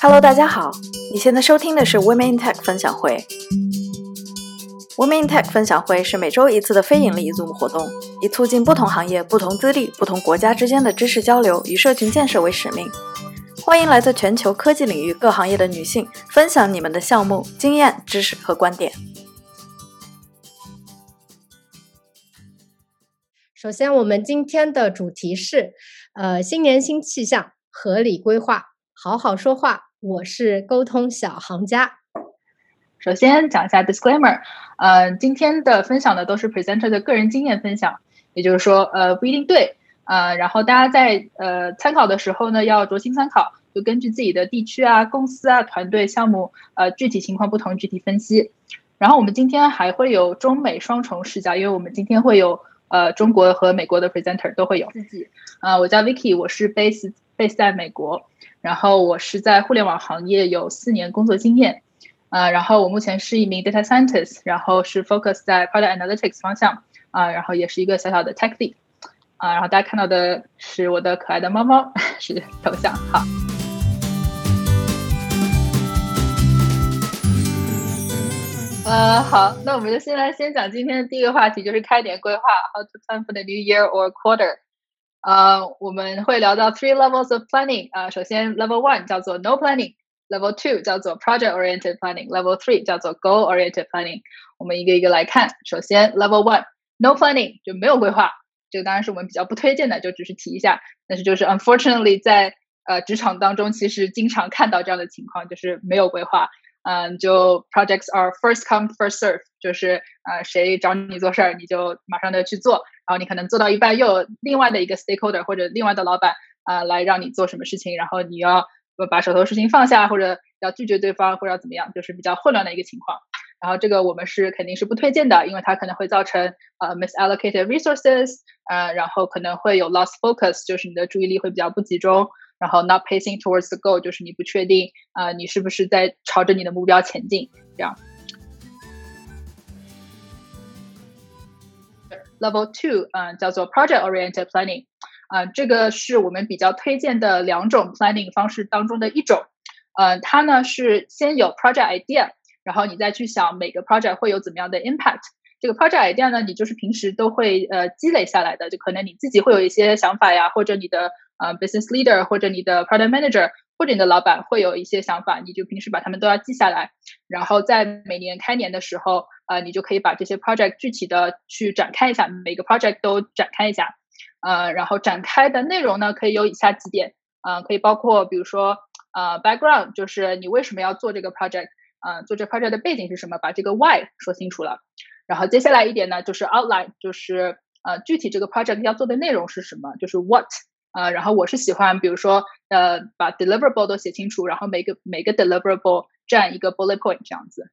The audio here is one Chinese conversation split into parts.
Hello，大家好，你现在收听的是 Women in Tech 分享会。Women in Tech 分享会是每周一次的非盈利 Zoom 活动，以促进不同行业、不同资历、不同国家之间的知识交流与社群建设为使命。欢迎来自全球科技领域各行业的女性分享你们的项目经验、知识和观点。首先，我们今天的主题是，呃，新年新气象，合理规划，好好说话。我是沟通小行家。首先讲一下 disclaimer，呃，今天的分享的都是 presenter 的个人经验分享，也就是说，呃，不一定对，呃，然后大家在呃参考的时候呢，要酌情参考，就根据自己的地区啊、公司啊、团队、项目，呃，具体情况不同具体分析。然后我们今天还会有中美双重视角，因为我们今天会有呃中国和美国的 presenter 都会有。自己，啊，我叫 Vicky，我是 base base 在美国。然后我是在互联网行业有四年工作经验，啊，然后我目前是一名 data scientist，然后是 focus 在 product analytics 方向，啊，然后也是一个小小的 tech lead，啊，然后大家看到的是我的可爱的猫猫是头像，好。呃，好，那我们就先来先讲今天的第一个话题，就是开年规划，how to plan for the new year or quarter。呃，我们会聊到 three levels of planning。啊，首先 level one 叫做 no planning，level two 叫做 project oriented planning，level three 叫做 goal oriented planning。我们一个一个来看。首先 level one no planning 就没有规划，这个当然是我们比较不推荐的，就只是提一下。但是就是 unfortunately 在呃职场当中，其实经常看到这样的情况，就是没有规划。嗯，就 projects are first come first serve，就是呃谁找你做事儿，你就马上的去做，然后你可能做到一半，又有另外的一个 stakeholder 或者另外的老板啊来让你做什么事情，然后你要把手头事情放下，或者要拒绝对方，或者要怎么样，就是比较混乱的一个情况。然后这个我们是肯定是不推荐的，因为它可能会造成呃 misallocated resources，呃，然后可能会有 lost focus，就是你的注意力会比较不集中。然后 not pacing towards the goal 就是你不确定啊，你是不是在朝着你的目标前进？这样。Level two 嗯，叫做 project oriented planning 啊，这个是我们比较推荐的两种 planning 方式当中的一种。呃，它呢是先有 project idea，然后你再去想每个 project 会有怎么样的 impact。这个 project idea 呢，你就是平时都会呃积累下来的，就可能你自己会有一些想法呀，或者你的。啊，business leader 或者你的 product manager 或者你的老板会有一些想法，你就平时把他们都要记下来，然后在每年开年的时候，呃，你就可以把这些 project 具体的去展开一下，每个 project 都展开一下，呃，然后展开的内容呢，可以有以下几点，啊，可以包括比如说，呃，background 就是你为什么要做这个 project，啊，做这 project 的背景是什么，把这个 why 说清楚了，然后接下来一点呢，就是 outline，就是呃，具体这个 project 要做的内容是什么，就是 what。啊，然后我是喜欢，比如说，呃，把 deliverable 都写清楚，然后每个每个 deliverable 占一个 bullet point 这样子，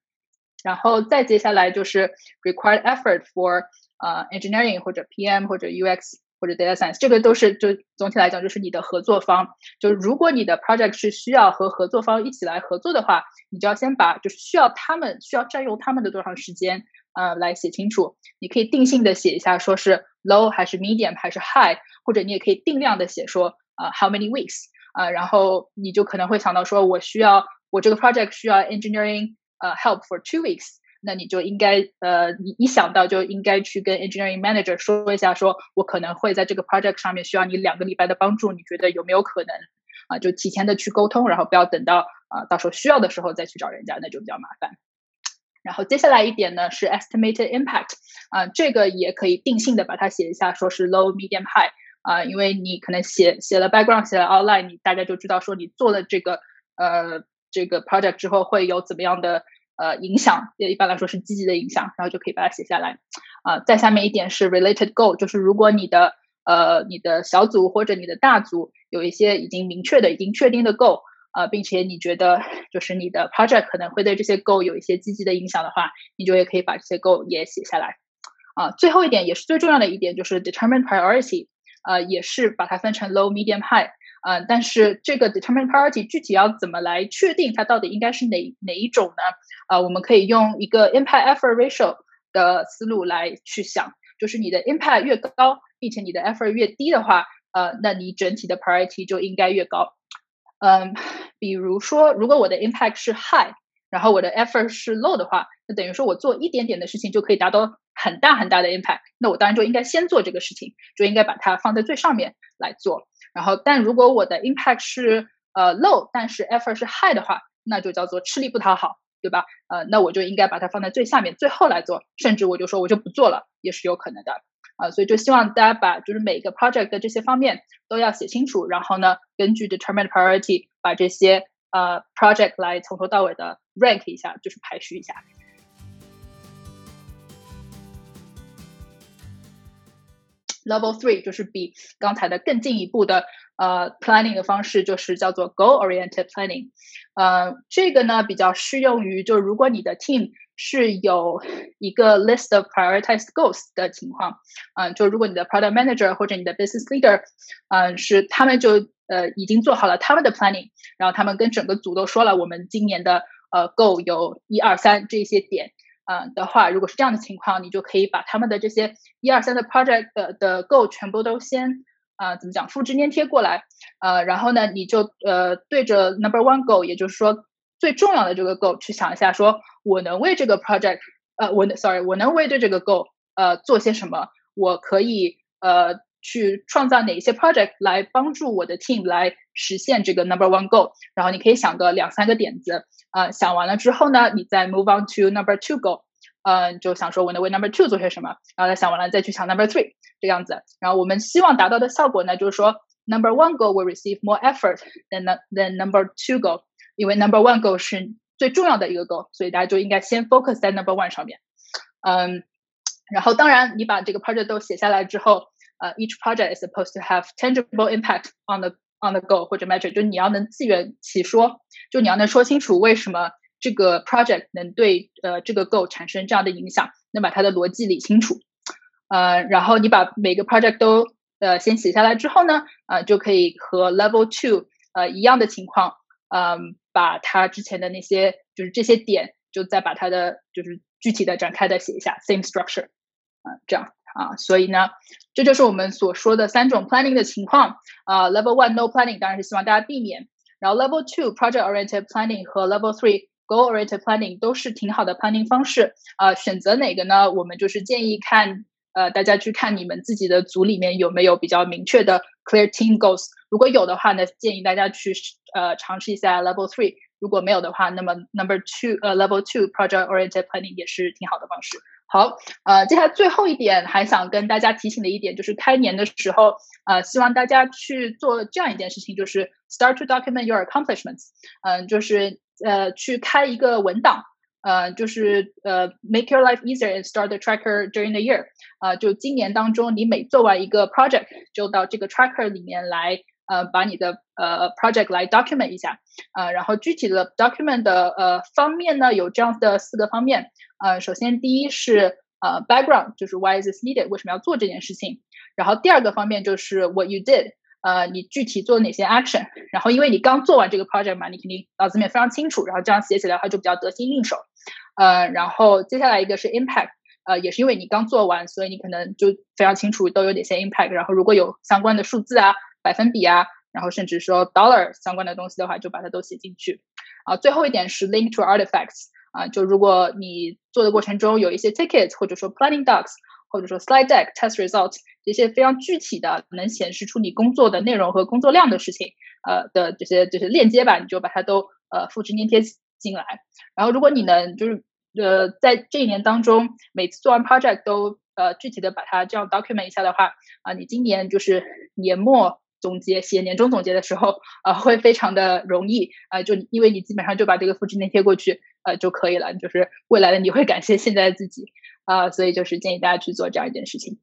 然后再接下来就是 required effort for 呃 engineering 或者 PM 或者 UX 或者 data science，这个都是就总体来讲就是你的合作方，就如果你的 project 是需要和合作方一起来合作的话，你就要先把就是需要他们需要占用他们的多长时间。呃，来写清楚，你可以定性的写一下，说是 low 还是 medium 还是 high，或者你也可以定量的写说，呃，how many weeks，啊，然后你就可能会想到说，我需要我这个 project 需要 engineering 呃 help for two weeks，那你就应该呃，你一想到就应该去跟 engineering manager 说一下，说我可能会在这个 project 上面需要你两个礼拜的帮助，你觉得有没有可能？啊，就提前的去沟通，然后不要等到啊到时候需要的时候再去找人家，那就比较麻烦。然后接下来一点呢是 estimated impact，啊，这个也可以定性的把它写一下，说是 low、medium、high，啊，因为你可能写写了 background，写了 outline，你大概就知道说你做了这个呃这个 project 之后会有怎么样的呃影响，也一般来说是积极的影响，然后就可以把它写下来。啊，再下面一点是 related goal，就是如果你的呃你的小组或者你的大组有一些已经明确的、已经确定的 goal。啊，并且你觉得就是你的 project 可能会对这些 goal 有一些积极的影响的话，你就也可以把这些 goal 也写下来。啊，最后一点也是最重要的一点就是 determine priority，啊，也是把它分成 low、medium、high。啊，但是这个 determine priority 具体要怎么来确定它到底应该是哪哪一种呢？啊，我们可以用一个 impact effort ratio 的思路来去想，就是你的 impact 越高，并且你的 effort 越低的话，呃，那你整体的 priority 就应该越高。嗯，比如说，如果我的 impact 是 high，然后我的 effort 是 low 的话，那等于说我做一点点的事情就可以达到很大很大的 impact，那我当然就应该先做这个事情，就应该把它放在最上面来做。然后，但如果我的 impact 是呃 low，但是 effort 是 high 的话，那就叫做吃力不讨好，对吧？呃，那我就应该把它放在最下面，最后来做，甚至我就说我就不做了，也是有可能的。啊，所以就希望大家把就是每个 project 的这些方面都要写清楚，然后呢，根据 determined priority 把这些呃 project 来从头到尾的 rank 一下，就是排序一下。Level three 就是比刚才的更进一步的呃 planning 的方式，就是叫做 goal oriented planning。呃，这个呢比较适用于，就是如果你的 team 是有 一个 list of prioritized goals 的情况，嗯，就如果你的 product manager 或者你的 business leader，嗯，是他们就呃已经做好了他们的 planning，然后他们跟整个组都说了，我们今年的呃 goal 有一二三这些点。嗯的话，如果是这样的情况，你就可以把他们的这些一二三的 project 的的 goal 全部都先啊怎么讲复制粘贴过来，呃，然后呢，你就呃对着 number one goal，也就是说最重要的这个 goal 去想一下，说我能为这个 project，呃，我 sorry，我能为对这个 goal 呃做些什么？我可以呃去创造哪些 project 来帮助我的 team 来实现这个 number one goal？然后你可以想个两三个点子。啊，想完了之后呢，你再 move on to number two goal，嗯，就想说我能为 number two 做些什么，然后再想完了再去想 number three 这样子。然后我们希望达到的效果呢，就是说 number one goal will receive more effort than than number two goal，因为 number one goal 是最重要的一个 goal，所以大家就应该先 focus 在 number one 上面。嗯，然后当然你把这个 project 都写下来之后，呃，each project is supposed to have tangible impact on the on the goal 或者 metric，就你要能自圆其说，就你要能说清楚为什么这个 project 能对呃这个 goal 产生这样的影响，能把它的逻辑理清楚。呃，然后你把每个 project 都呃先写下来之后呢，呃就可以和 level two 呃一样的情况，嗯，把它之前的那些就是这些点，就再把它的就是具体的展开的写一下，same structure，啊，这样。啊，所以呢，这就是我们所说的三种 planning 的情况。啊，Level One No Planning 当然是希望大家避免。然后 Level Two Project Oriented Planning 和 Level Three Goal Oriented Planning 都是挺好的 planning 方式。啊，选择哪个呢？我们就是建议看，呃，大家去看你们自己的组里面有没有比较明确的 clear team goals。如果有的话呢，建议大家去呃尝试一下 Level Three。如果没有的话，那么 Number Two 呃 Level Two Project Oriented Planning 也是挺好的方式。好，呃，接下来最后一点还想跟大家提醒的一点就是，开年的时候，呃，希望大家去做这样一件事情，就是 start to document your accomplishments，嗯，就是呃，去开一个文档，呃，就是呃，make your life easier and start the tracker during the year，啊，就今年当中你每做完一个 project，就到这个 tracker 里面来，呃，把你的呃 project 来 document 一下，啊，然后具体的 document 的呃方面呢，有这样的四个方面。呃，首先第一是呃 background，就是 why is this needed，为什么要做这件事情？然后第二个方面就是 what you did， 呃，你具体做哪些 action？然后因为你刚做完这个 project 嘛，你肯定脑子里面非常清楚，然后这样写起来的话就比较得心应手。呃，然后接下来一个是 impact，呃，也是因为你刚做完，所以你可能就非常清楚都有哪些 impact。然后如果有相关的数字啊、百分比啊，然后甚至说 dollar 相关的东西的话，就把它都写进去。啊，最后一点是 link to artifacts。啊，就如果你做的过程中有一些 tickets，或者说 planning docs，或者说 slide deck、test result 这些非常具体的能显示出你工作的内容和工作量的事情，呃的这些就是链接吧，你就把它都呃复制粘贴进来。然后如果你能就是呃在这一年当中每次做完 project 都呃具体的把它这样 document 一下的话，啊，你今年就是年末。总结写年终总结的时候，呃，会非常的容易，啊，就因为你基本上就把这个复制粘贴过去，呃，就可以了。就是未来的你会感谢现在的自己，啊，所以就是建议大家去做这样一件事情。